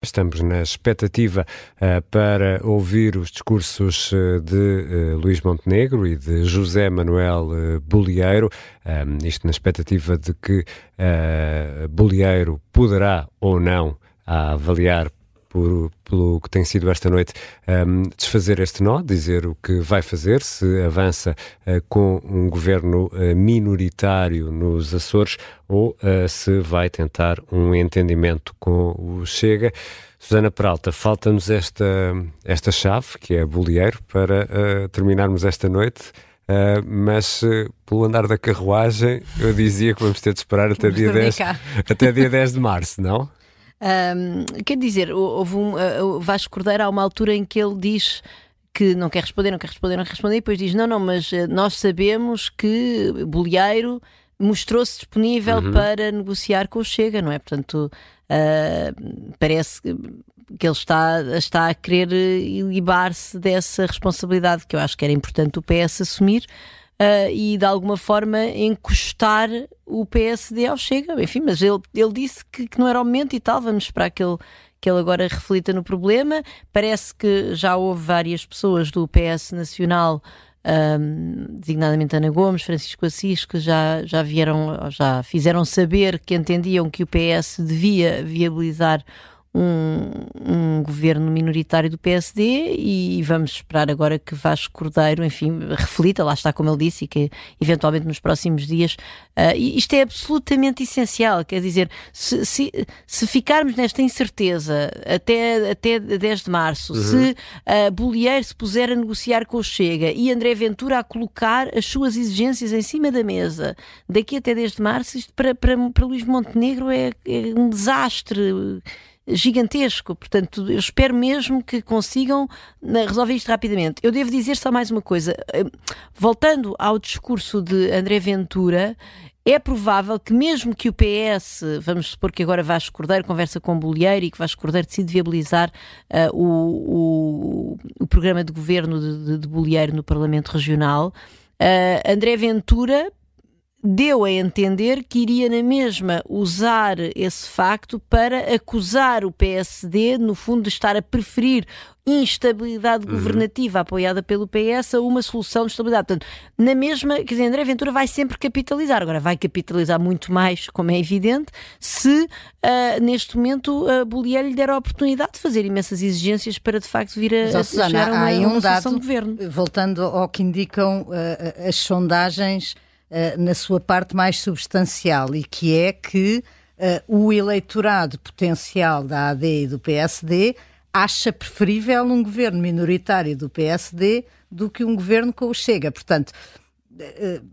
Estamos na expectativa uh, para ouvir os discursos uh, de uh, Luís Montenegro e de José Manuel uh, Bolieiro, um, isto na expectativa de que Bolieiro poderá ou não avaliar por, pelo que tem sido esta noite, um, desfazer este nó, dizer o que vai fazer, se avança uh, com um governo uh, minoritário nos Açores ou uh, se vai tentar um entendimento com o Chega. Susana Peralta, falta-nos esta, esta chave, que é bolieiro, para terminarmos esta noite. Uh, mas uh, pelo andar da carruagem, eu dizia que vamos ter de esperar até dia, 10, até dia 10 de março, não? Um, quer dizer, houve um. Uh, Vasco Cordeiro, há uma altura em que ele diz que não quer responder, não quer responder, não quer responder, e depois diz: não, não, mas uh, nós sabemos que Bolieiro mostrou-se disponível uhum. para negociar com o Chega, não é? Portanto, uh, parece que ele está, está a querer ilibar-se dessa responsabilidade que eu acho que era importante o PS assumir uh, e de alguma forma encostar o PSD ao Chega. Enfim, mas ele, ele disse que, que não era o momento e tal, vamos esperar que ele que ele agora reflita no problema. Parece que já houve várias pessoas do PS Nacional, um, designadamente Ana Gomes, Francisco Assis, que já, já vieram, já fizeram saber que entendiam que o PS devia viabilizar um, um, governo minoritário do PSD e vamos esperar agora que Vasco Cordeiro, enfim, reflita, lá está como ele disse, e que eventualmente nos próximos dias. Uh, isto é absolutamente essencial, quer dizer, se, se, se, ficarmos nesta incerteza até, até 10 de março, uhum. se uh, Bolieiro se puser a negociar com o Chega e André Ventura a colocar as suas exigências em cima da mesa daqui até 10 de março, isto para, para, para Luís Montenegro é, é um desastre gigantesco. Portanto, eu espero mesmo que consigam resolver isto rapidamente. Eu devo dizer só mais uma coisa. Eh, voltando ao discurso de André Ventura, é provável que mesmo que o PS, vamos supor que agora Vasco Cordeiro conversa com Bolieiro e que Vasco Cordeiro decide viabilizar uh, o, o, o, programa de governo de, de, de Bolieiro no Parlamento Regional, uh, André Ventura deu a entender que iria na mesma usar esse facto para acusar o PSD, no fundo, de estar a preferir instabilidade uhum. governativa apoiada pelo PS a uma solução de estabilidade. Portanto, na mesma, quer dizer, André Ventura vai sempre capitalizar. Agora, vai capitalizar muito mais, como é evidente, se uh, neste momento a uh, Bolívar lhe der a oportunidade de fazer imensas exigências para de facto vir a, Mas, a Susana, chegar a uma, há aí um dado, de governo. Voltando ao que indicam uh, as sondagens uh, na sua parte mais substancial e que é que uh, o eleitorado potencial da AD e do PSD acha preferível um governo minoritário do PSD do que um governo com o Chega. Portanto, uh,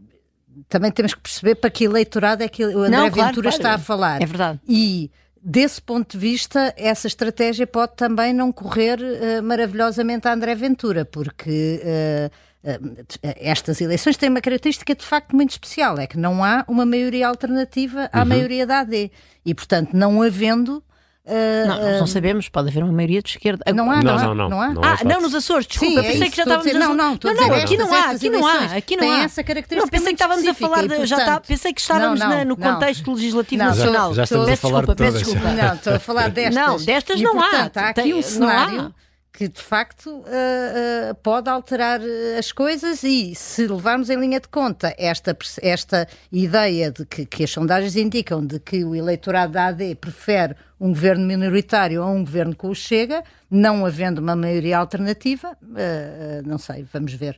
também temos que perceber para que eleitorado é que o André Não, claro, Ventura claro. está a falar. É verdade. E desse ponto de vista, essa estratégia pode também não correr uh, maravilhosamente a André Ventura, porque uh, estas eleições têm uma característica de facto muito especial, é que não há uma maioria alternativa à uhum. maioria da AD. E, portanto, não havendo Uh, não, nós não sabemos, pode haver uma maioria de esquerda. Não há, não, não, não, não há. Não ah, não nos Açores, desculpa, Sim, é pensei é que já estávamos a... Não, não, não, não, aqui não há, aqui não há, aqui não há. essa característica Não, pensei que estávamos a falar, de, já está, pensei que estávamos na, no contexto legislativo nacional. Já, já estamos peço a falar desculpa, peço desculpa. Não, estou a falar destas. Não, destas não há. Há aqui um cenário que de facto uh, uh, pode alterar eh, as coisas e se levarmos em linha de conta esta, esta ideia de que, que as sondagens indicam de que o eleitorado da AD prefere um governo minoritário a um governo com o Chega, não havendo uma maioria alternativa, uh, não sei, vamos ver.